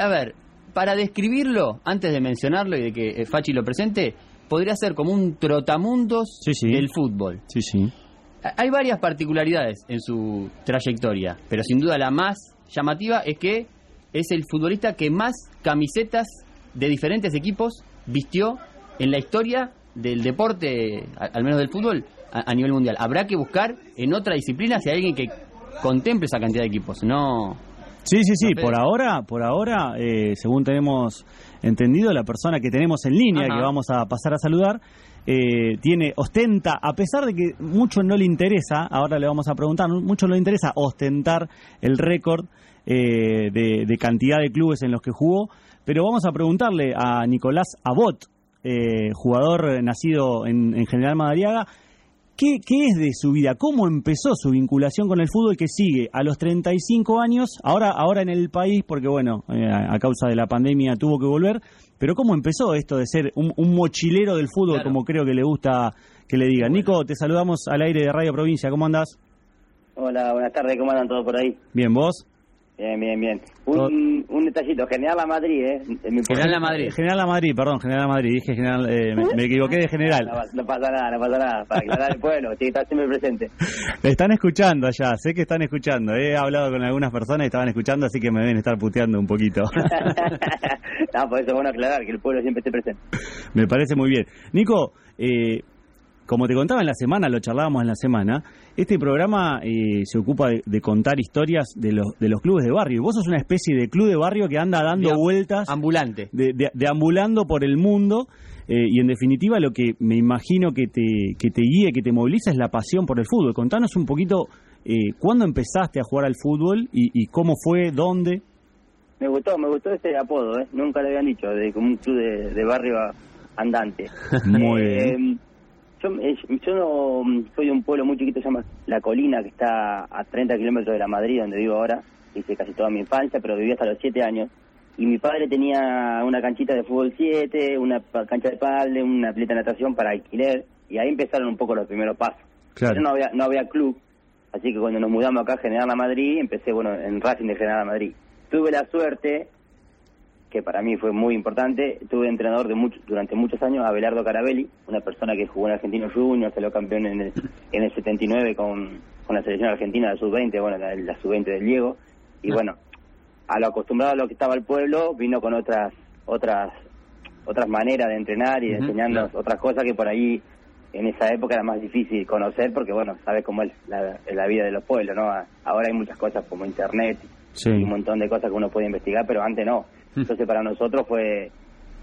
a ver, para describirlo, antes de mencionarlo y de que eh, Fachi lo presente, podría ser como un trotamundos Sí, sí. del fútbol. Sí, sí. Hay varias particularidades en su trayectoria, pero sin duda la más llamativa es que es el futbolista que más camisetas de diferentes equipos vistió en la historia del deporte, al menos del fútbol, a, a nivel mundial. Habrá que buscar en otra disciplina si hay alguien que contemple esa cantidad de equipos. No, Sí, sí, sí. Por ahora, por ahora, eh, según tenemos entendido, la persona que tenemos en línea, Ajá. que vamos a pasar a saludar, eh, tiene, ostenta, a pesar de que mucho no le interesa, ahora le vamos a preguntar, mucho no le interesa ostentar el récord eh, de, de cantidad de clubes en los que jugó, pero vamos a preguntarle a Nicolás Abot, eh, jugador nacido en, en General Madariaga, ¿Qué, ¿Qué es de su vida? ¿Cómo empezó su vinculación con el fútbol que sigue a los 35 años? Ahora, ahora en el país, porque bueno, eh, a causa de la pandemia tuvo que volver, pero ¿cómo empezó esto de ser un, un mochilero del fútbol, Claro. como creo que le gusta que le digan? Nico, te saludamos al aire de Radio Provincia, ¿cómo andás? Hola, buenas tardes, ¿cómo andan todos por ahí? Bien, ¿vos? Bien, bien, bien. Un, un detallito, General La Madrid, ¿eh? General La Madrid. Eh, General La Madrid, perdón, General La Madrid, dije General, eh, me, me equivoqué de General. no pasa nada, no pasa nada. Para aclarar el pueblo, tiene que estar siempre presente. Están escuchando allá, sé que están escuchando, he hablado con algunas personas y estaban escuchando, así que me deben estar puteando un poquito. no, por eso es bueno aclarar, que el pueblo siempre esté presente. Me parece muy bien. Nico, eh, como te contaba en la semana, lo charlábamos en la semana, este programa eh, se ocupa de, de contar historias de los, de los clubes de barrio. Y vos sos una especie de club de barrio que anda dando vueltas, ambulante. de, de- deambulando por el mundo. eh, y en definitiva lo que me imagino que te, que te guía, que te moviliza es la pasión por el fútbol. Contanos un poquito eh, cuándo empezaste a jugar al fútbol y, y cómo fue, dónde. Me gustó, me gustó ese apodo, ¿eh? Nunca le habían dicho, de como un club de, de barrio andante. Muy Eh, bien. Yo, eh, yo no soy de un pueblo muy chiquito, se llama La Colina, que está a 30 kilómetros de la Madrid, donde vivo ahora. Hice casi toda mi infancia, pero viví hasta los 7 años. Y mi padre tenía una canchita de fútbol 7, una cancha de pádel, una pileta de natación para alquiler. Y ahí empezaron un poco los primeros pasos. Claro. Pero no había, no había club. Así que cuando nos mudamos acá a General La Madrid, empecé bueno en Racing de General La Madrid. Tuve la suerte, que para mí fue muy importante, tuve entrenador de mucho, durante muchos años a Belardo Carabelli, una persona que jugó en Argentino Junior, salió campeón en el, en el 79 con, con la selección argentina de sub-20, bueno, la, la sub-20 del Diego. Y bueno, a lo acostumbrado a lo que estaba el pueblo, vino con otras otras otras maneras de entrenar y de enseñarnos claro. otras cosas que por ahí en esa época era más difícil conocer porque bueno sabes cómo es la, la vida de los pueblos no ahora hay muchas cosas como internet Sí. y un montón de cosas que uno puede investigar pero antes no entonces para nosotros fue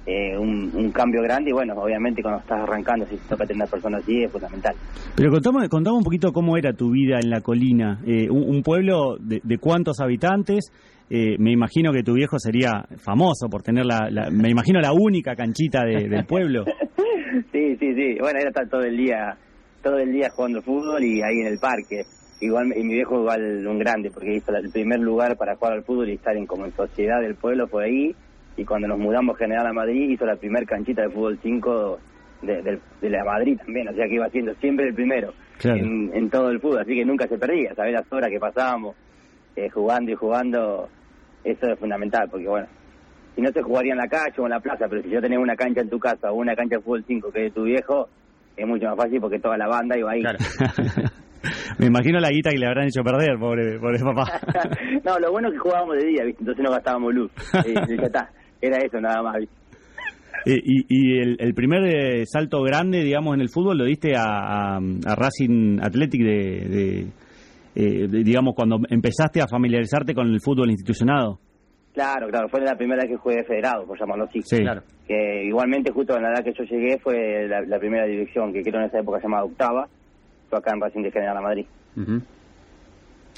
eh, un, un cambio grande y bueno obviamente cuando estás arrancando si te toca tener una persona así es fundamental Pero contame, contame un poquito cómo era tu vida en la colina. Eh, un, un pueblo de, de cuántos habitantes. Eh, me imagino que tu viejo sería famoso por tener la, la- me imagino la única canchita de- del pueblo. sí, sí, sí. Bueno, era estar todo el día, todo el día jugando fútbol y ahí en el parque. Igual, y mi viejo igual un grande, porque hizo el primer lugar para jugar al fútbol y estar en como en sociedad del pueblo fue ahí. Y cuando nos mudamos General a Madrid, hizo la primer canchita de fútbol 5 de, de la Madrid también. O sea que iba siendo siempre el primero Claro. en, en todo el fútbol. Así que nunca se perdía. Sabés las horas que pasábamos eh, jugando y jugando. Eso es fundamental, porque bueno, si no se jugaría en la calle o en la plaza, pero si yo tenés una cancha en tu casa o una cancha de fútbol 5 que es de tu viejo, es mucho más fácil porque toda la banda iba ahí. Claro. me imagino la guita que le habrán hecho perder, pobre, pobre papá. no, lo bueno es que jugábamos de día, ¿viste? entonces no gastábamos luz. Eh, ya está, era eso nada más. ¿viste? Eh, y y el, el primer eh, salto grande, digamos, en el fútbol lo diste a, a- a Racing Athletic de, de, eh, de, digamos, cuando empezaste a familiarizarte con el fútbol institucionado. Claro, claro, fue la primera vez que jugué federado, por llamarlo así. Sí. Claro. Que igualmente justo en la edad que yo llegué fue la, la primera división, que creo en esa época se llamaba octava, fue acá en Racing de General a Madrid.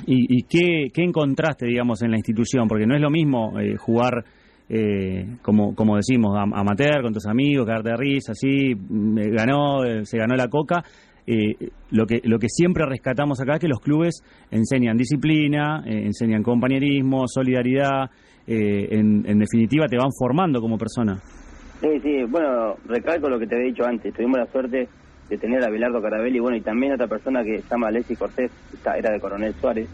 ¿Y, y qué, qué encontraste, digamos, en la institución? Porque no es lo mismo eh, jugar, eh, como, como decimos, am- amateur, con tus amigos, cagarte de risa, así, mm, eh, ganó, eh, se ganó la coca. Eh, lo que lo que siempre rescatamos acá es que los clubes enseñan disciplina, eh, enseñan compañerismo, solidaridad, eh, en, en definitiva te van formando como persona. Sí, sí, bueno, recalco lo que te había dicho antes. Tuvimos la suerte de tener a Belardo Carabelli, bueno, y también otra persona que se llama Alessi Cortés, está- era de Coronel Suárez.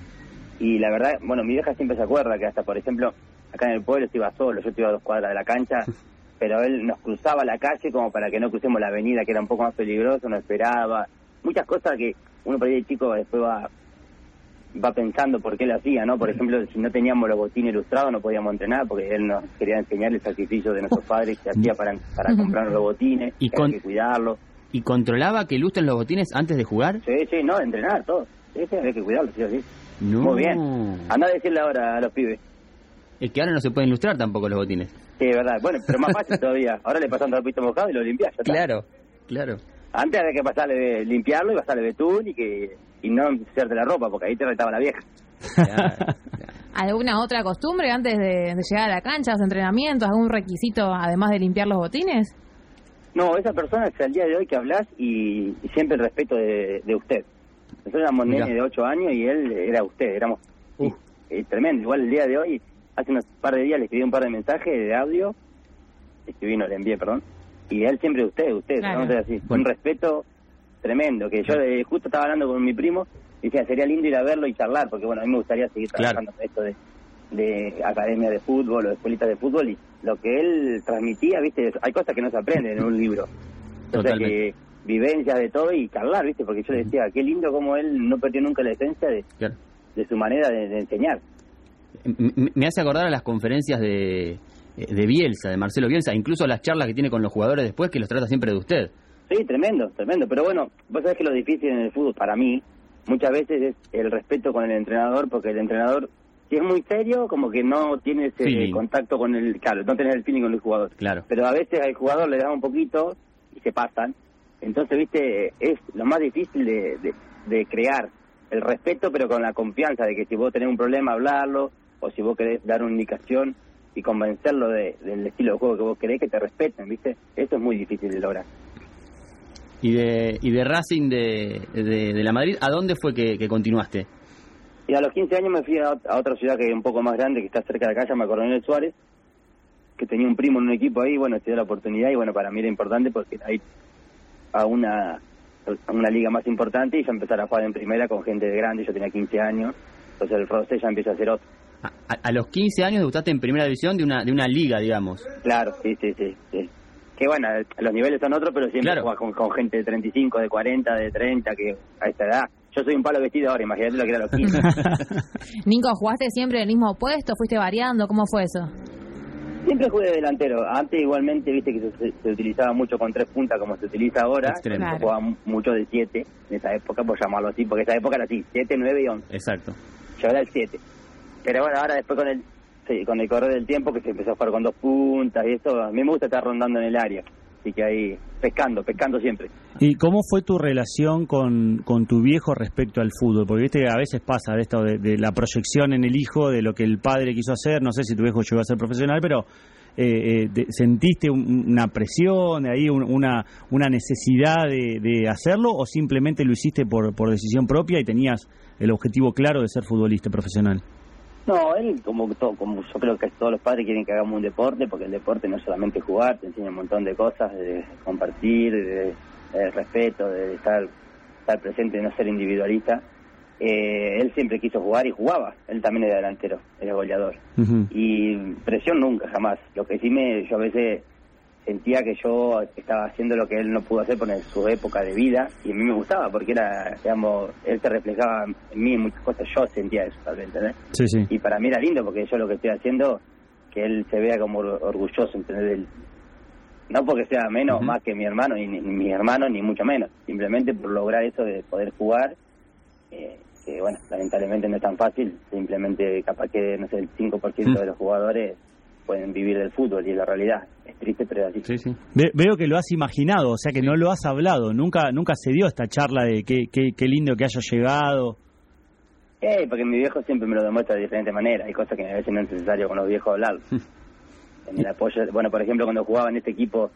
Y la verdad, bueno, mi vieja siempre se acuerda que hasta, por ejemplo, acá en el pueblo se iba solo, yo iba a dos cuadras de la cancha, pero él nos cruzaba la calle como para que no crucemos la avenida, que era un poco más peligroso, nos esperaba. Muchas cosas que uno por ahí de chico después va va pensando por qué lo hacía, ¿no? Por ejemplo, si no teníamos los botines ilustrados no podíamos entrenar porque él nos quería enseñar el sacrificio de nuestros padres que hacía para, para comprar los botines, Y que había que cuidarlos. ¿Y controlaba que lustren los botines antes de jugar? Sí, sí, no, entrenar, todo. Sí, sí, había que cuidarlos, sí, sí. No. Muy bien. Anda a decirle ahora a los pibes. Es que ahora no se pueden ilustrar tampoco los botines. Sí, es verdad. Bueno, pero más fácil todavía. Ahora le pasan trapito mojado y lo limpias. Claro, claro. Antes había que pasarle de limpiarlo y pasarle betún y que y no hacerte la ropa porque ahí te retaba la vieja. ¿Alguna otra costumbre antes de, de llegar a la cancha, los entrenamientos, algún requisito además de limpiar los botines? No, esa persona es al día de hoy que hablas y, y siempre el respeto de, de usted. Nosotros éramos Mirá. nene de 8 años y él era usted, éramos Uh. eh, tremendo. Igual el día de hoy, hace unos par de días le escribí un par de mensajes de audio, escribí, no le envié, perdón, y él siempre usted, usted, Claro. vamos a decir así, Bueno. un respeto tremendo, que yo eh, justo estaba hablando con mi primo y decía, sería lindo ir a verlo y charlar, porque bueno, a mí me gustaría seguir Claro. trabajando en esto de, de academia de fútbol o de escuelitas de fútbol y lo que él transmitía, viste, hay cosas que no se aprenden en un libro. Entonces, que vivencias de todo y charlar, viste, porque yo le decía, qué lindo como él no perdió nunca la esencia de, Claro. de su manera de, de enseñar. Me hace acordar a las conferencias de, de Bielsa, de Marcelo Bielsa, incluso las charlas que tiene con los jugadores después, que los trata siempre de usted. Sí, tremendo, tremendo. Pero bueno, vos sabés que lo difícil en el fútbol para mí muchas veces es el respeto con el entrenador, porque el entrenador, si es muy serio, como que no tiene ese Feeling. contacto con el, claro, no tenés el feeling con el jugador. Claro. Pero a veces al jugador le da un poquito y se pasan. Entonces, viste, es lo más difícil de, de, de crear el respeto, pero con la confianza de que si vos tenés un problema, hablarlo, o si vos querés dar una indicación y convencerlo de- del estilo de juego que vos querés, que te respeten, viste. Eso es muy difícil de lograr. Y de, y de Racing de, de, de la Madrid, ¿a dónde fue que, que continuaste? Y a los 15 años me fui a, ot- a otra ciudad que es un poco más grande, que está cerca de acá, llama Coronel Suárez, que tenía un primo en un equipo ahí, bueno, se dio la oportunidad y bueno, para mí era importante porque ahí a una, a una liga más importante y ya empezar a jugar en primera con gente de grande, yo tenía 15 años, entonces el roster ya empieza a ser otro. A, a- a los 15 años debutaste en primera división de una, de una liga, digamos. Claro, sí, sí, sí. sí. Que bueno, los niveles son otros, pero siempre Claro. juegas con, con gente de 35, de 40, de 30, que a esta edad. Yo soy un palo vestido ahora, imagínate lo que era a los 15. Nico, ¿jugaste siempre en el mismo puesto? ¿Fuiste variando? ¿Cómo fue eso? Siempre jugué de delantero. Antes igualmente, viste que se, se utilizaba mucho con tres puntas como se utiliza ahora. Extremo. Se Claro. jugaba mu- mucho de siete en esa época, por llamarlo así, porque esa época era así, siete, nueve y once. Exacto. Yo era el siete. Pero bueno, ahora después con el sí, con el correr del tiempo que se empezó a jugar con dos puntas y eso, a mí me gusta estar rondando en el área. Así que ahí, pescando, pescando siempre. ¿Y cómo fue tu relación con, con tu viejo respecto al fútbol? Porque viste que a veces pasa de esto de, la proyección en el hijo, de lo que el padre quiso hacer. No sé si tu viejo llegó a ser profesional, pero eh, eh, ¿sentiste un- una presión, ahí un- una, una necesidad de, de hacerlo o simplemente lo hiciste por, por decisión propia y tenías el objetivo claro de ser futbolista profesional? No, él como todo, como yo creo que todos los padres quieren que hagamos un deporte, porque el deporte no es solamente jugar, te enseña un montón de cosas, de compartir, de, de respeto, de estar, estar presente, de no ser individualista. Eh, él siempre quiso jugar y jugaba, él también era delantero, era goleador. Y presión nunca, jamás. Lo que sí me, yo a veces sentía que yo estaba haciendo lo que él no pudo hacer por su época de vida y a mí me gustaba porque era, digamos, él se reflejaba en mí en muchas cosas, yo sentía eso, tal vez, ¿entendés? Sí, sí. y para mí era lindo porque yo lo que estoy haciendo que él se vea como or- orgulloso entender él no porque sea menos Ujú. más que mi hermano ni, ni mi hermano ni mucho menos simplemente por lograr eso de poder jugar eh, que bueno lamentablemente no es tan fácil simplemente capaz que no sé el 5% Mm. de los jugadores pueden vivir del fútbol y es la realidad es triste pero es así Sí, sí. Ve- veo que lo has imaginado, o sea que no lo has hablado. Nunca nunca se dio esta charla de qué, qué, qué lindo que haya llegado. Eh, porque mi viejo siempre me lo demuestra de diferente manera. Hay cosas que a veces no es necesario con los viejos hablar. en el apoyo, bueno, por ejemplo, cuando jugaba en este equipo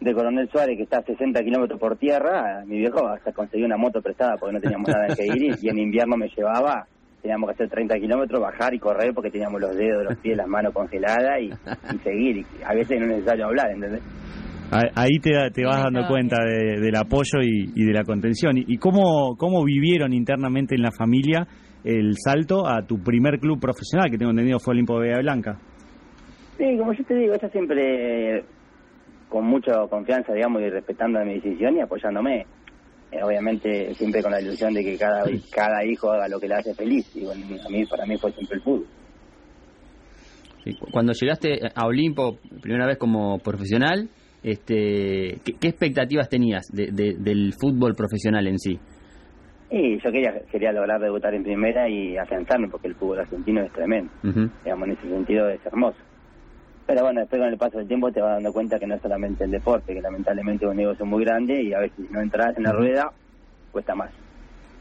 de Coronel Suárez, que está a 60 kilómetros por tierra, mi viejo hasta conseguía una moto prestada porque no teníamos nada en que ir y, y en invierno me llevaba, teníamos que hacer 30 kilómetros, bajar y correr porque teníamos los dedos, los pies, las manos congeladas y, y seguir. Y a veces no es necesario hablar, ¿entendés? Ahí te, te vas dando cuenta de- del apoyo y, y de la contención. ¿Y, y cómo, cómo vivieron internamente en la familia el salto a tu primer club profesional, que tengo entendido fue Olimpo de Bahía Blanca. Sí, como yo te digo, ella siempre con mucha confianza, digamos, y respetando mi decisión y apoyándome. Eh, obviamente siempre con la ilusión de que cada cada hijo haga lo que le hace feliz. Y bueno, a mí, para mí fue siempre el fútbol. Sí, Cuando llegaste a Olimpo, primera vez como profesional, este, ¿qué, qué expectativas tenías de- de- del fútbol profesional en sí? Y yo quería quería lograr debutar en primera y afianzarme porque el fútbol argentino es tremendo. Digamos, en ese sentido es hermoso. Pero bueno, después con el paso del tiempo te vas dando cuenta que no es solamente el deporte, que lamentablemente es un negocio muy grande y a veces si no entras en la rueda, cuesta más.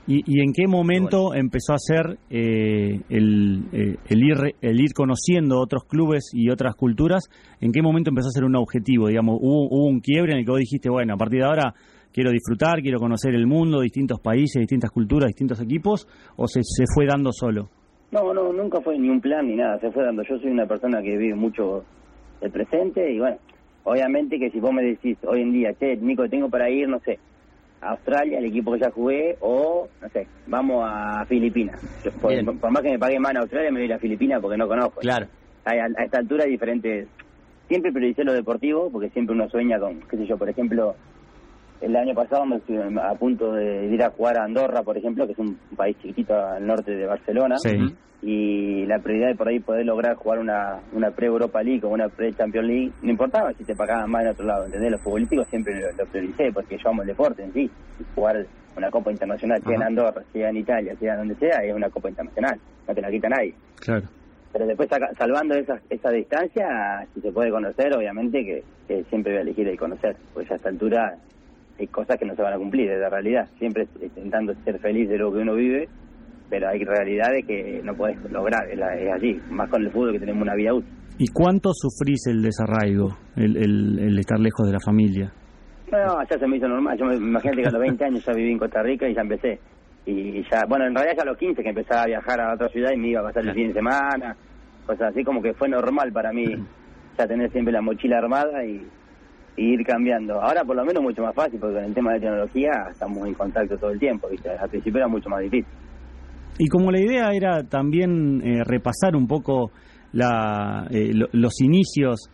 ¿Y, y en qué momento empezó a ser eh, el, eh, el, ir, el ir conociendo otros clubes y otras culturas? ¿En qué momento empezó a ser un objetivo? Digamos, ¿hubo, hubo un quiebre en el que vos dijiste, bueno, a partir de ahora quiero disfrutar, quiero conocer el mundo, distintos países, distintas culturas, distintos equipos, o se, se fue dando solo? No, no, nunca fue ni un plan ni nada, se fue dando. Yo soy una persona que vive mucho el presente y bueno, obviamente que si vos me decís hoy en día, che, Nico, tengo para ir, no sé, a Australia, el equipo que ya jugué, o, no sé, vamos a Filipinas. Yo, por, más que me pague más en Australia, me voy a ir a Filipinas porque no conozco. Claro. a, a esta altura hay diferentes. Siempre prioricé lo deportivo, porque siempre uno sueña con, qué sé yo, por ejemplo, el año pasado me estuve a punto de ir a jugar a Andorra, por ejemplo, que es un país chiquito al norte de Barcelona. Sí. Y la prioridad de por ahí poder lograr jugar una, una pre-Europa League o una pre-Champions League, no importaba si te pagaban más en otro lado, ¿entendés? Los futbolísticos siempre lo, lo prioricé, porque yo amo el deporte en sí. Jugar una Copa Internacional, sea en. Andorra, sea en Italia, sea donde sea, es una Copa Internacional. No te la quita nadie Claro. pero después salvando esa, esa distancia, si se puede conocer, obviamente que, que siempre voy a elegir el conocer, pues a esta altura hay cosas que no se van a cumplir, es la realidad, siempre intentando ser feliz de lo que uno vive, pero hay realidades que no puedes lograr, es, la- es así, más con el fútbol que tenemos una vida útil. ¿Y cuánto sufrís el desarraigo, el, el- el estar lejos de la familia? No, no, ya se me hizo normal, yo me, imagínate que a los 20 años ya viví en Costa Rica y ya empecé, y ya, bueno, en realidad ya a los 15 que empezaba a viajar a otra ciudad y me iba a pasar el fin de semana, cosas así como que fue normal para mí ya tener siempre la mochila armada y, y ir cambiando. Ahora por lo menos mucho más fácil porque con el tema de tecnología estamos en contacto todo el tiempo, ¿viste? Al principio era mucho más difícil. Y como la idea era también eh, repasar un poco la, eh, lo- los inicios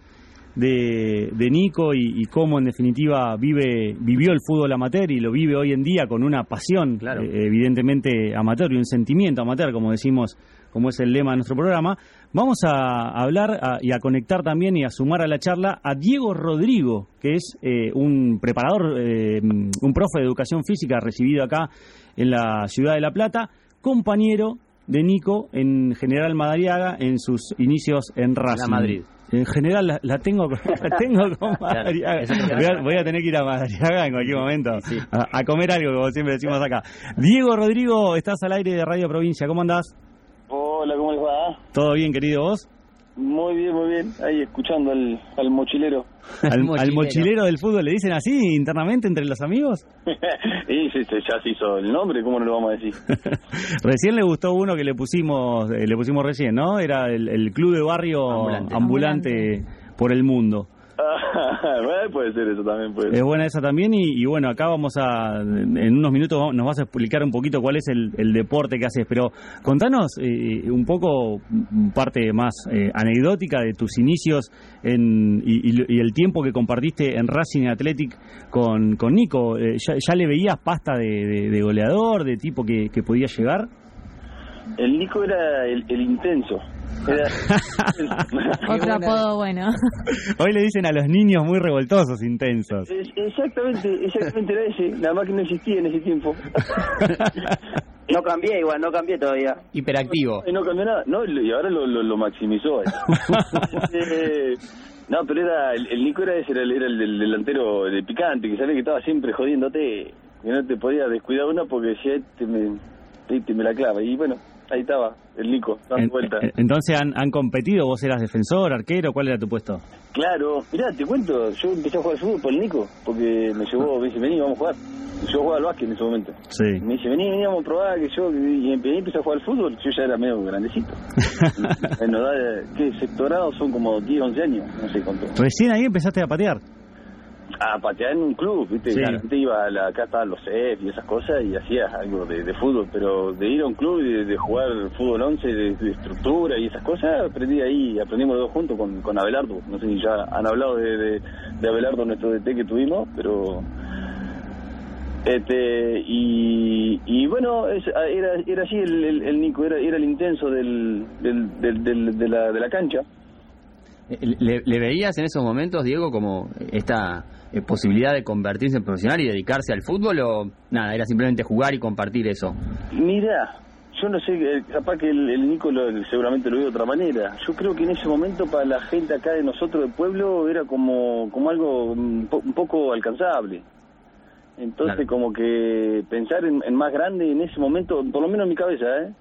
de, de Nico y, y cómo en definitiva vive vivió el fútbol amateur y lo vive hoy en día con una pasión Claro. eh, evidentemente amateur y un sentimiento amateur como decimos como es el lema de nuestro programa vamos a hablar a- y a conectar también y a sumar a la charla a Diego Rodrigo que es eh, un preparador eh, un profe de educación física recibido acá en la ciudad de La Plata compañero de Nico en General Madariaga en sus inicios en Racing. Madrid. En general la, la tengo con- la tengo con Madariaga. Voy a, voy a tener que ir a Madariaga en cualquier momento Sí. a, a comer algo, como siempre decimos acá. Diego Rodrigo, estás al aire de Radio Provincia. ¿Cómo andás? Hola, ¿cómo les va? ¿Todo bien, querido vos? Muy bien, muy bien. Ahí escuchando al, al mochilero. Al, al Mochilero. mochilero del fútbol le dicen así internamente entre los amigos. y sí, sí, ya se hizo el nombre, ¿cómo no lo vamos a decir? recién le gustó uno que le pusimos, eh, le pusimos recién, ¿no? Era el, el club de barrio Ambulante. ambulante por el mundo. Bueno, puede ser eso también, Es buena esa también y, bueno, acá vamos a, en unos minutos nos vas a explicar un poquito cuál es el, el deporte que haces, pero contanos eh, un poco parte más eh, anecdótica de tus inicios en, y, y- y el tiempo que compartiste en Racing Athletic con, con Nico. Eh, ya, ya le veías pasta de, de- de goleador, de tipo que, que podía llegar? El Nico era el, el intenso. Era... Otro apodo bueno. Hoy le dicen a los niños muy revoltosos, intensos. Es- exactamente, exactamente era ese, nada más que no existía en ese tiempo. No cambié igual, no cambié todavía. Hiperactivo. Y no cambió nada. No, y ahora lo, lo, lo maximizó. eh. Eh, no, pero era el, el Nico era ese, era el, era el del delantero de picante, que sabía que estaba siempre jodiéndote, que no te podía descuidar una porque si te me, te, te me la clava. Y bueno, ahí estaba el Nico, dando En- vuelta. en- entonces han, han competido, vos eras defensor, arquero, ¿cuál era tu puesto? Claro, mirá, te cuento, yo empecé a jugar al fútbol por el Nico, porque me llevó, me dice, vení, vamos a jugar. Yo jugaba al básquet en ese momento. Sí. Me dice, vení, vení, vamos a probar, que yo, y empe- empecé a jugar al fútbol, yo ya era medio grandecito. en edad, ¿qué? Sectorado son como 10, 11 años, no sé cuánto. Recién ahí empezaste a patear. A patear en un club, ¿viste? Sí. La gente iba, a la, acá estaban los CEF y esas cosas y hacías algo de, de fútbol, pero de ir a un club y de, de jugar fútbol 11, de, de estructura y esas cosas, aprendí ahí, aprendimos los dos juntos con, con Abelardo. No sé si ya han hablado de, Abelardo, nuestro DT que tuvimos, pero... Este, y, y bueno, es- era, era así el, el, el Nico, era, era el intenso del, del, del- del- de, la, de la cancha. Eh, ¿Le, le veías en esos momentos, Diego, como esta eh, posibilidad de convertirse en profesional y dedicarse al fútbol o nada, era simplemente jugar y compartir eso? Mira, yo no sé, eh, capaz que el, el Nico lo- seguramente lo vio de otra manera. Yo creo que en ese momento para la gente acá de nosotros del pueblo era como, como algo un, po- un poco alcanzable. Entonces Claro. como que pensar en, en más grande en ese momento, por lo menos en mi cabeza, ¿eh?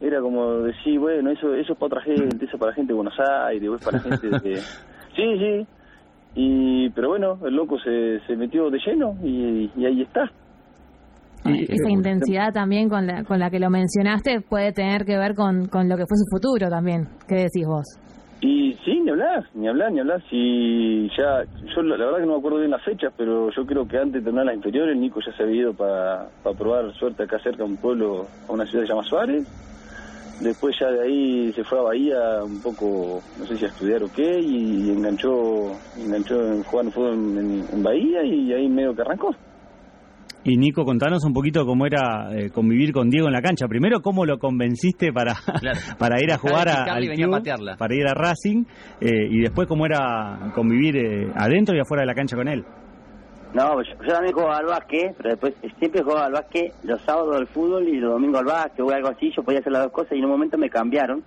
Era como decir, bueno, eso eso es para otra gente, eso es para gente de Buenos Aires, o es para gente de... Sí, sí. Y, pero bueno, el loco se, se metió de lleno y, y ahí está. Y- Esa intensidad también con la, con la que lo mencionaste puede tener que ver con, con lo que fue su futuro también. ¿Qué decís vos? Y sí, ni hablar, ni hablar, ni hablar. Si ya, yo la la verdad que no me acuerdo bien las fechas, pero yo creo que antes de terminar las inferiores, Nico ya se había ido para probar suerte acá cerca de un pueblo, a una ciudad que se llama Suárez. Después ya de ahí se fue a Bahía un poco, no sé si a estudiar o qué, y enganchó, enganchó en jugar fútbol en, Bahía y ahí medio que arrancó. Y Nico, contanos un poquito cómo era eh, convivir con Diego en la cancha. Primero, cómo lo convenciste para, Claro. para ir a jugar a, al a club, patearla. para ir a Racing, eh, y después cómo era convivir eh, adentro y afuera de la cancha con él. No, yo, yo también jugaba al básquet, pero después siempre jugaba al básquet los sábados al fútbol y los domingos al básquet o algo así. Yo podía hacer las dos cosas y en un momento me cambiaron.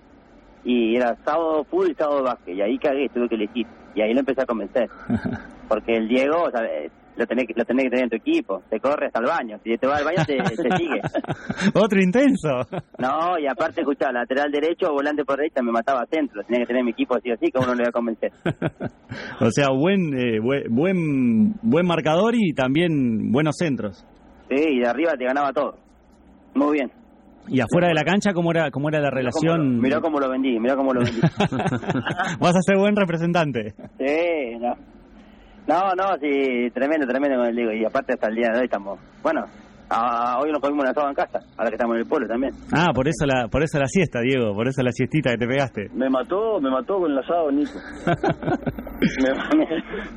Y era sábado fútbol y sábado básquet. Y ahí cagué, tuve que elegir. Y ahí lo empecé a convencer. Porque el Diego, o sea, eh, lo tenés, que, lo tenés que tener en tu equipo. Te corre hasta el baño. Si te va al baño, te, te sigue. Otro intenso. No, y aparte, escuchá, lateral derecho o volante por derecha me mataba a centro. Lo tenía que tener en mi equipo así o así, que uno lo iba a convencer. o sea, buen, eh, buen, buen, buen marcador y también buenos centros. Sí, y de arriba te ganaba todo. Muy bien. Y afuera de la cancha, ¿cómo era, cómo era la relación? Mirá cómo lo vendí, mirá cómo lo vendí. Vas a ser buen representante. Sí, no. No, no, sí, tremendo, tremendo con el Diego. Y aparte hasta el día de hoy estamos... Bueno, a- hoy nos comimos un asado en casa, ahora que estamos en el pueblo también. Ah, por eso la, por eso la siesta, Diego, por eso la siestita que te pegaste. Me mató, me mató con el asado, Nico. me, me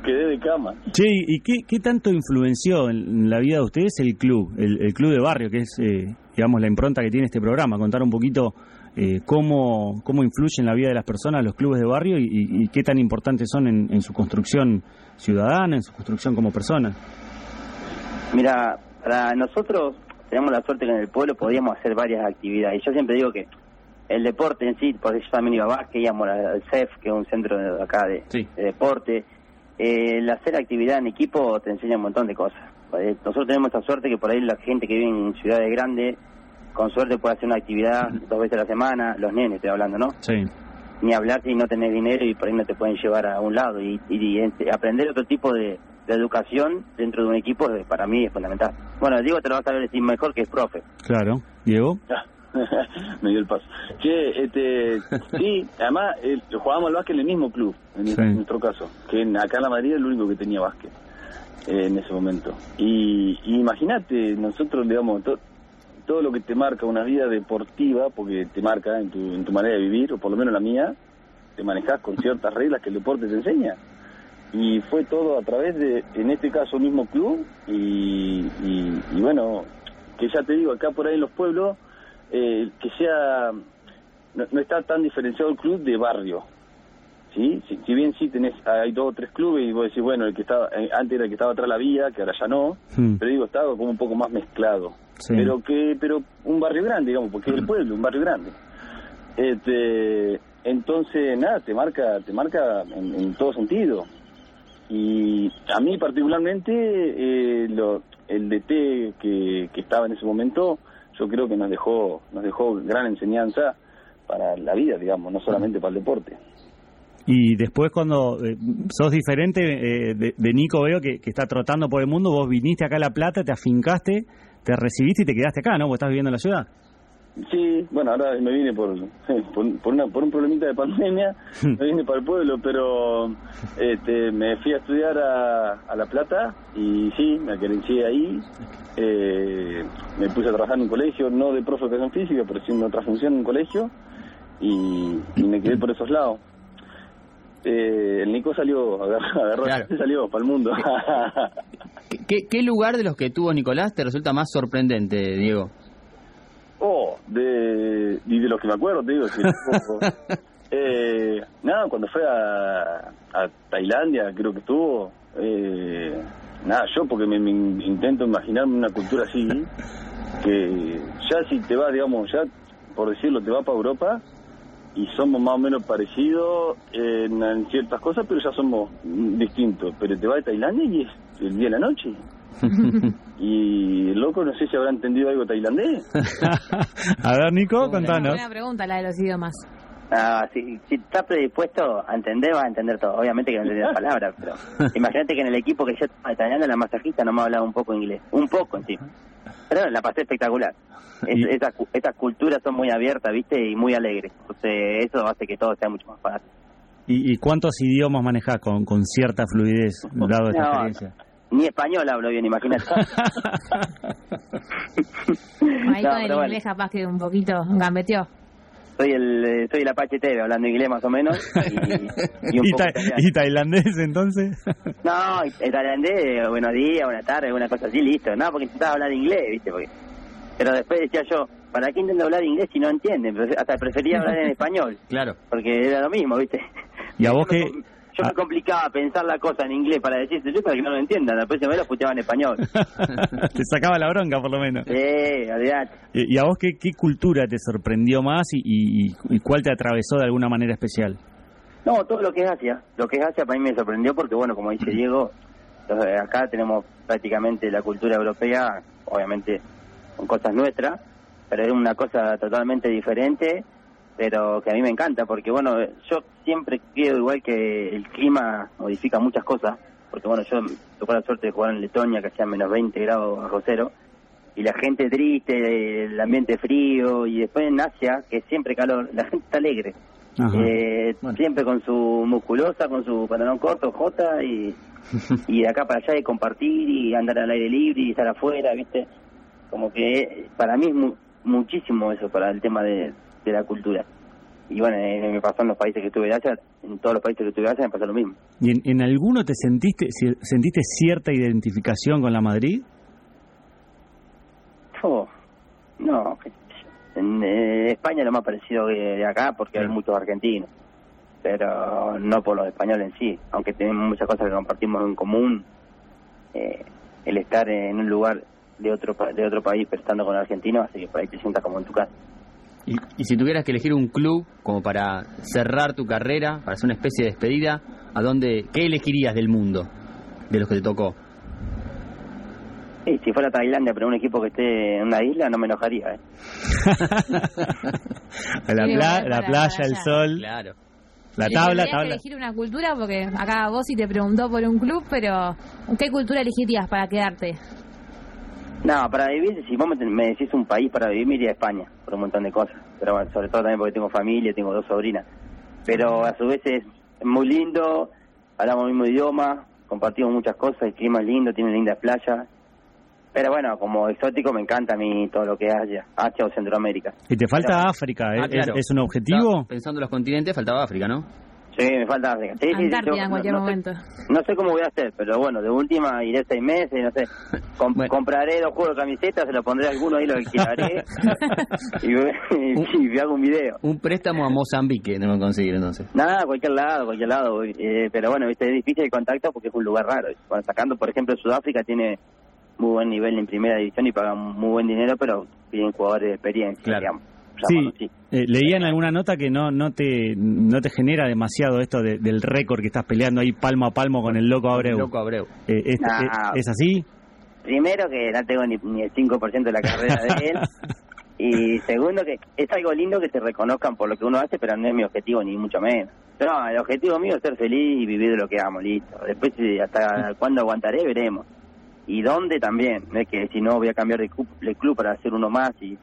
quedé de cama. Che, ¿y qué, qué tanto influenció en la vida de ustedes el club, el, el club de barrio, que es, eh, digamos, la impronta que tiene este programa? Contar un poquito eh, cómo, cómo influye en la vida de las personas los clubes de barrio y, qué tan importantes son en, en su construcción ciudadana, en su construcción como personas. Mira, para nosotros tenemos la suerte que en el pueblo podíamos hacer varias actividades. Y yo siempre digo que el deporte en sí, porque yo también iba a básquet, íbamos al CEF, que es un centro de acá de, Sí. de deporte. Eh, el hacer actividad en equipo te enseña un montón de cosas. Eh, nosotros tenemos esa suerte que por ahí la gente que vive en ciudades grandes, con suerte puede hacer una actividad dos veces a la semana, los nenes estoy hablando, ¿no? Sí. ni hablar si no tenés dinero y por ahí no te pueden llevar a un lado y, y- aprender otro tipo de, de educación dentro de un equipo para mí es fundamental. Bueno, Diego te lo vas a decir mejor que es profe. Claro. Diego. me dio el paso. Che, este, sí, además eh, jugábamos al básquet en el mismo club, en, Sí. en nuestro caso, que en- acá en la Madrid era el único que tenía básquet eh, en ese momento. Y, y imagínate, nosotros, digamos, to- todo lo que te marca una vida deportiva, porque te marca en tu, en tu manera de vivir, o por lo menos la mía, te manejas con ciertas reglas que el deporte te enseña. Y fue todo a través de, en este caso, mismo club, y, y, y bueno, que ya te digo, acá por ahí en los pueblos, eh, que sea, no, no está tan diferenciado el club de barrio. ¿sí? Si, si bien sí tenés, hay dos o tres clubes y vos decís, bueno, el que estaba, eh, antes era el que estaba atrás de la vía, que ahora ya no, pero digo, estaba como un poco más mezclado. Sí. Pero que, pero un barrio grande, digamos, porque es el pueblo, un barrio grande. Este, entonces, nada, te marca, te marca en, en todo sentido. Y a mí particularmente, eh, lo, el DT que, que estaba en ese momento, yo creo que nos dejó, nos dejó gran enseñanza para la vida, digamos, no solamente para el deporte. Y después cuando eh, sos diferente eh, de, de Nico, veo que, que está trotando por el mundo, vos viniste acá a La Plata, te afincaste, te recibiste y te quedaste acá, ¿no? Vos estás viviendo en la ciudad. Sí, bueno, ahora me vine por por, por, una, por un problemita de pandemia, me vine para el pueblo, pero este, me fui a estudiar a, a La Plata y sí, me aquerencié ahí. Eh, me puse a trabajar en un colegio, no de profe de educación física, pero sí en otra función en un colegio y, y me quedé por esos lados. Eh, el Nico salió, agarró, agarró Claro. salió para el mundo. ¿Qué- ¿Qué, lugar de los que tuvo Nicolás te resulta más sorprendente, Diego? Oh, de, y de los que me acuerdo, te digo. sí. eh, nada, cuando fue a, a Tailandia, creo que estuvo. Eh, nada, yo porque me, me intento imaginarme una cultura así, que ya si te vas, digamos, ya por decirlo, te vas para Europa y somos más o menos parecidos en, en ciertas cosas, pero ya somos distintos. Pero te vas a Tailandia y es el día y la noche. y el loco, no sé si habrá entendido algo tailandés. a ver, Nico, Una contanos. Buena pregunta la de los idiomas. Ah, si, si estás predispuesto a entender, vas a entender todo. Obviamente que no entendés las palabras, pero imagínate que en el equipo que yo estaba italiano, la masajista no me hablaba un poco inglés. Un poco, sí. Pero la pasé espectacular. Es- Y- esas, culturas son muy abiertas, ¿viste? Y muy alegres. Entonces, eso hace que todo sea mucho más fácil. ¿Y, y cuántos idiomas manejás con, con cierta fluidez, dado esta No, experiencia? Ni español hablo bien, imagínate. Ahí No, con el pero bueno. inglés capaz que un poquito gambeteó. Soy el eh, soy el Apache TV, hablando inglés más o menos. Y, y un ¿Y, poco ta- italiano. y tailandés entonces? No, el tailandés, buenos días, buenas tardes, una cosa así, listo. No, porque intentaba hablar inglés, ¿viste? Porque... Pero después decía yo, ¿para qué intento hablar inglés si no entienden? Hasta prefería hablar en español, Claro. porque era lo mismo, ¿viste? ¿Y a vos qué? Yo Ah. me complicaba pensar la cosa en inglés para decirse yo para que no lo entiendan. Después se me lo escuchaba en español. Te sacaba la bronca, por lo menos. Sí, olvidate. ¿Y y a vos qué, qué cultura te sorprendió más y, y- y cuál te atravesó de alguna manera especial? No, todo lo que es Asia. Lo que es Asia para mí me sorprendió porque, bueno, como dice Diego, acá tenemos prácticamente la cultura europea, obviamente con cosas nuestras, pero es una cosa totalmente diferente, pero que a mí me encanta porque, bueno, yo siempre creo igual que el clima modifica muchas cosas, porque, bueno, yo tuve la suerte de jugar en Letonia, que hacía menos 20 grados bajo cero, y la gente triste, el ambiente frío, y después en Asia, que siempre calor, la gente está alegre. Eh, Bueno. Siempre con su musculosa, con su pantalón corto, jota, y, y de acá para allá y compartir y andar al aire libre y estar afuera, ¿viste? Como que para mí es mu- muchísimo eso para el tema de, de la cultura. Y bueno, eh, me pasó en los países que estuve de Asia, en todos los países que estuve de Asia me pasó lo mismo. ¿Y en, en alguno te sentiste sentiste cierta identificación con la Madrid? Oh, no, en eh, España es lo más parecido que de acá porque hay muchos argentinos, pero no por los españoles en sí, aunque tenemos muchas cosas que compartimos en común. eh, el estar en un lugar de otro de otro país pero estando con argentinos hace que por ahí te sientas como en tu casa. Y, y si tuvieras que elegir un club como para cerrar tu carrera, para hacer una especie de despedida, ¿a dónde, qué elegirías del mundo, de los que te tocó? Si fuera Tailandia, pero un equipo que esté en una isla, no me enojaría. ¿eh? la, pla- playa, el sol, Claro. la tabla, tendrías que tabla. elegir una cultura porque acá vos sí te preguntó por un club, pero ¿qué cultura elegirías para quedarte? No, para vivir, si vos me, me decís un país para vivir, me iría a España, por un montón de cosas. Pero bueno, sobre todo también porque tengo familia, tengo dos sobrinas. Pero a su vez es muy lindo, hablamos el mismo idioma, compartimos muchas cosas, el clima es lindo, tiene lindas playas. Pero bueno, como exótico me encanta a mí todo lo que es Asia, Asia o Centroamérica. Y te falta Pero- África, ¿eh? Ah, claro. ¿Es, es un objetivo? Pensando en los continentes, faltaba África, ¿no? Sí, me falta África. Sí, sí, sí, yo en cualquier no, no sé- momento. no sé cómo voy a hacer, pero bueno, de última iré seis meses, no sé. Com- Bueno. Compraré dos juegos de camisetas, se los pondré a alguno ahí, lo alquilaré. y, y, y hago un video. Un préstamo a Mozambique tenemos que conseguir entonces. Nada, cualquier lado, cualquier lado. eh, pero bueno, viste, es difícil el contacto porque es un lugar raro. Sacando, por ejemplo, Sudáfrica tiene muy buen nivel en primera división y pagan muy buen dinero, pero piden jugadores de experiencia, Claro. digamos. Sí, Llamarlo así. eh, leía en alguna nota que no no te no te genera demasiado esto de- del récord que estás peleando ahí palmo a palmo con el loco Abreu. Loco Abreu. Eh, ¿es, Nah. es- es así? Primero que no tengo ni, ni el 5% de la carrera de él. y segundo que es algo lindo que te reconozcan por lo que uno hace, pero no es mi objetivo ni mucho menos. No, el objetivo mío es ser feliz y vivir de lo que amo, listo. Después hasta cuándo aguantaré, veremos. Y dónde también, no es que si no voy a cambiar de club, de club para hacer uno más y...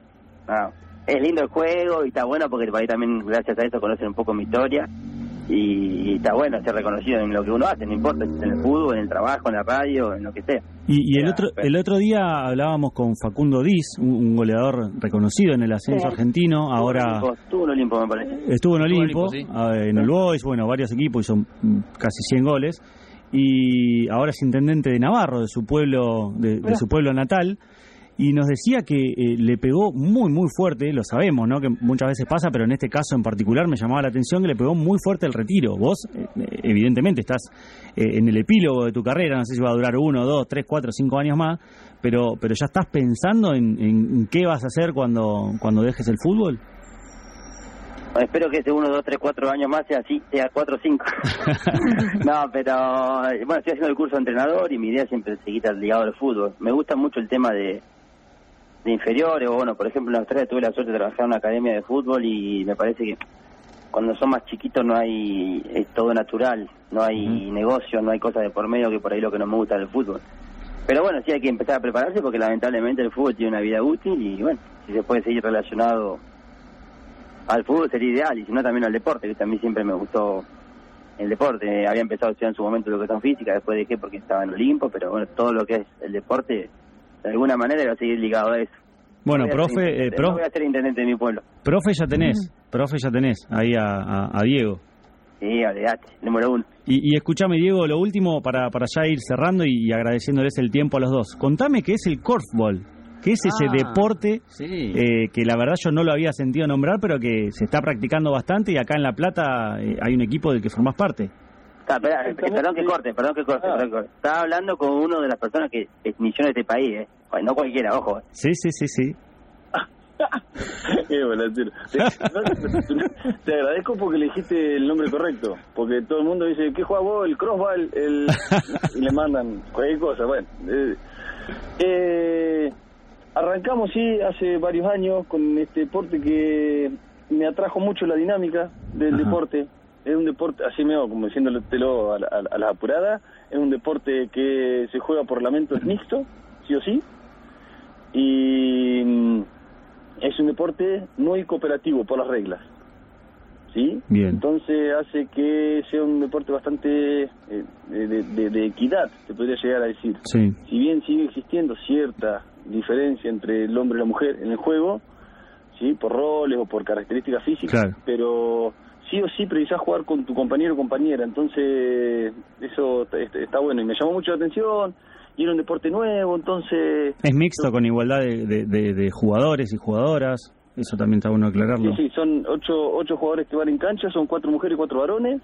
No, es lindo el juego y está bueno porque por ahí también gracias a eso conocen un poco mi historia y, y está bueno ser reconocido en lo que uno hace, no importa si es en el fútbol, en el trabajo, en la radio, en lo que sea. Y, y el otro el otro día hablábamos con Facundo Diz, un, un goleador reconocido en el ascenso Sí. argentino, ahora Estuvo- Estuvo en Olimpo, me parece. estuvo en Estuvo en Olimpo, sí. ah, en el Boys, bueno, varios equipos, hizo mm, casi 100 goles y ahora es intendente de Navarro, de su pueblo de, de su pueblo natal. Y nos decía que eh, le pegó muy, muy fuerte, lo sabemos, ¿no? Que muchas veces pasa, pero en este caso en particular me llamaba la atención que le pegó muy fuerte el retiro. Vos, eh, evidentemente, estás eh, en el epílogo de tu carrera, no sé si va a durar uno, dos, tres, cuatro, cinco años más, pero, pero ya estás pensando en, en qué vas a hacer cuando, cuando dejes el fútbol. Espero que ese 1, 2, 3, 4 años más sea así, sea 4 o 5. no, pero bueno, estoy haciendo el curso de entrenador y mi idea siempre es seguir ligado al fútbol. Me gusta mucho el tema de, de inferiores, o bueno, por ejemplo en Australia tuve la suerte de trabajar en una academia de fútbol y me parece que cuando son más chiquitos no hay, es todo natural, no hay negocio, no hay cosas de por medio que por ahí lo que no me gusta del fútbol. Pero bueno, sí hay que empezar a prepararse porque lamentablemente el fútbol tiene una vida útil y bueno, si se puede seguir relacionado al fútbol sería ideal y si no también al deporte, que también siempre me gustó el deporte. Había empezado a estudiar en su momento educación física, después dejé porque estaba en Olimpo, pero bueno, todo lo que es el deporte, de alguna manera va a seguir ligado a eso. Bueno, No profe, eh, intendente, prof- no voy a ser intendente de mi pueblo. profe ya tenés, profe ya tenés ahí a, a- a Diego. Sí, olvidate, número uno. Y, y escúchame, Diego, lo último para, para ya ir cerrando y, agradeciéndoles el tiempo a los dos. Contame qué es el korfball, qué es ese Ah, deporte Sí. eh, que la verdad yo no lo había sentido nombrar, pero que se está practicando bastante y acá en La Plata eh, hay un equipo del que formás parte. Ah, espera, eh, perdón que corte, perdón que corte, Ah. perdón que corte. Estaba hablando con uno de las personas que inició en este país, ¿eh? No cualquiera, ojo. eh. Sí, sí, sí, sí. Qué. Te, no, te agradezco porque le dijiste el nombre correcto. Porque todo el mundo dice, ¿qué juega vos? El crossball, el... y le mandan cualquier cosa. Bueno, eh, eh, arrancamos, sí, hace varios años con este deporte que me atrajo mucho la dinámica del Ajá. deporte. Es un deporte, así me hago, como diciéndotelo a, la- a, las apuradas, es un deporte que se juega por lamento mixto, sí o sí. Y mm, es un deporte muy cooperativo por las reglas. ¿Sí? Bien. Entonces hace que sea un deporte bastante eh, de, de- de equidad, te podría llegar a decir. Sí. Si bien sigue existiendo cierta diferencia entre el hombre y la mujer en el juego, ¿sí? Por roles o por características físicas, Claro. pero sí o sí precisás jugar con tu compañero o compañera, entonces eso está, está bueno y me llamó mucho la atención y era un deporte nuevo, entonces Es mixto con igualdad de, de- de- de jugadores y jugadoras. Eso también está bueno aclararlo. Sí, sí, son ocho, ocho jugadores que van en cancha, son cuatro mujeres y cuatro varones.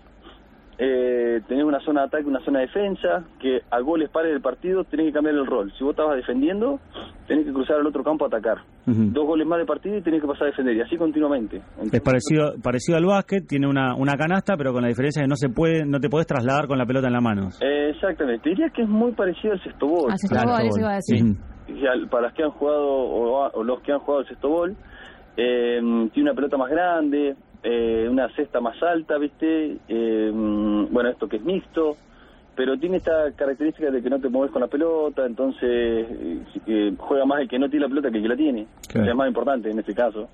Eh, tenés una zona de ataque, una zona de defensa, que a goles pares del partido tenés que cambiar el rol. Si vos estabas defendiendo, tenés que cruzar al otro campo a atacar. Dos goles más de partido y tenés que pasar a defender, y así continuamente. Es parecido parecido al básquet, tiene una, una canasta, pero con la diferencia de que no se puede, no te podés trasladar con la pelota en la mano. eh, exactamente, Te diría que es muy parecido al sextobol. Al Claro, sextobol, eso gol. iba a decir. Ujú. Y al- para los que han jugado o, o los que han jugado el sextobol, eh, tiene una pelota más grande, eh, una cesta más alta, ¿viste? Eh, bueno, esto que es mixto, pero tiene esta característica de que no te mueves con la pelota, entonces eh, juega más el que no tiene la pelota que el que la tiene. Claro. Sea, es más importante en este caso.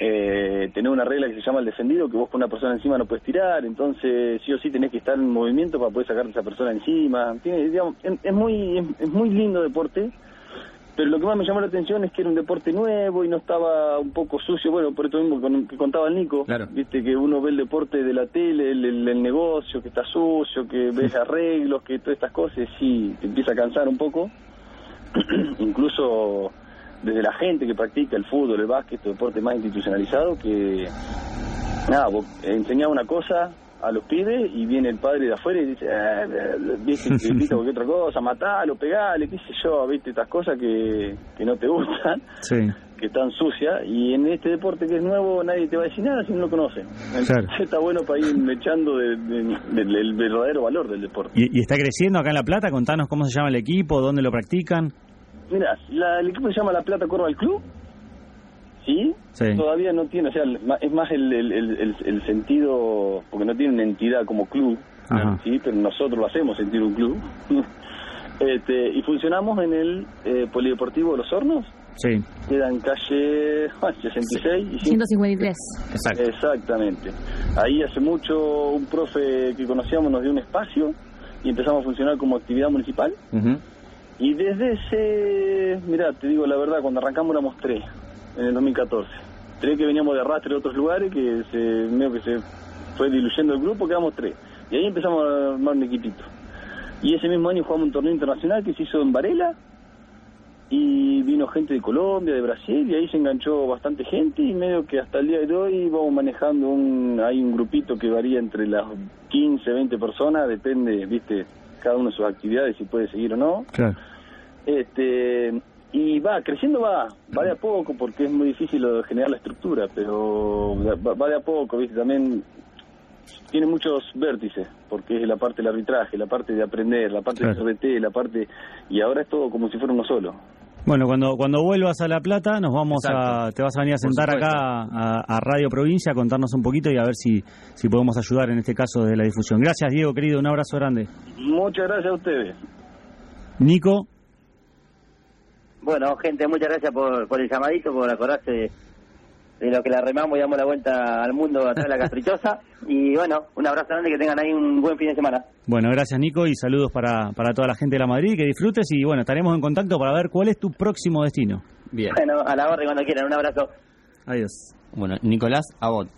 Eh, tener una regla que se llama el defendido, que vos con una persona encima no puedes tirar, entonces sí o sí tenés que estar en movimiento para poder sacarte a esa persona encima. Tiene, digamos, es, es muy es, es muy lindo deporte, pero lo que más me llamó la atención es que era un deporte nuevo y no estaba un poco sucio, bueno, por esto mismo con- que contaba el Nico, Claro. viste que uno ve el deporte de la tele, el, el- el negocio, que está sucio, que ves arreglos, que todas estas cosas, sí, te empieza a cansar un poco, incluso desde la gente que practica el fútbol, el básquet, este deporte más institucionalizado, que nada, enseñás una cosa a los pibes y viene el padre de afuera y dice, eh, eh, viste, te invita a cualquier otra cosa, matalo, pegale, qué sé yo, viste, estas cosas que, que no te gustan, Sí. que están sucias, y en este deporte que es nuevo nadie te va a decir nada si no lo conoce. Entonces Claro. está bueno para ir echando de- de- del del verdadero valor del deporte. ¿Y, y está creciendo acá en La Plata? Contanos cómo se llama el equipo, dónde lo practican. Mira, el equipo se llama La Plata Corval Club, ¿sí? Sí. Todavía no tiene, o sea, el- es más el, el, el- sentido, porque no tiene una entidad como club, Ajá. ¿sí? Pero nosotros lo hacemos sentir un club. este, y funcionamos en el eh, Polideportivo de Los Hornos, Sí. Queda en calle ah, 66 y 153. Exacto. Exactamente. Ahí hace mucho un profe que conocíamos nos dio un espacio y empezamos a funcionar como actividad municipal. Y desde ese, mira, te digo la verdad, cuando arrancamos éramos tres, en el 2014. Tres que veníamos de arrastre de otros lugares, que se, medio que se fue diluyendo el grupo, quedamos tres. Y ahí empezamos a armar un equipito. Y ese mismo año jugamos un torneo internacional que se hizo en Varela, y vino gente de Colombia, de Brasil, y ahí se enganchó bastante gente, y medio que hasta el día de hoy vamos manejando un, hay un grupito que varía entre las 15, 20 personas, depende, viste, cada uno de sus actividades, si puede seguir o no. Claro. Este, y va, creciendo va, va de a poco porque es muy difícil lo de generar la estructura, pero va, va de a poco, ¿viste? También tiene muchos vértices, porque es la parte del arbitraje, la parte de aprender, la parte Claro. del RT, la parte... Y ahora es todo como si fuera uno solo. Bueno, cuando cuando vuelvas a La Plata, nos vamos a, te vas a venir a sentar acá a, a Radio Provincia a contarnos un poquito y a ver si, si podemos ayudar en este caso de la difusión. Gracias, Diego, querido, un abrazo grande. Muchas gracias a ustedes. Nico, Bueno, gente, muchas gracias por, por el llamadito, por acordarse de, de lo que la remamos y damos la vuelta al mundo atrás de la caprichosa. Y bueno, un abrazo grande, que tengan ahí un buen fin de semana. bueno, gracias Nico y saludos para, para toda la gente de la Madrid, que disfrutes y bueno, estaremos en contacto para ver cuál es tu próximo destino. Bien. Bueno, a la orden cuando quieran, un abrazo. Adiós. Bueno, Nicolás Abot.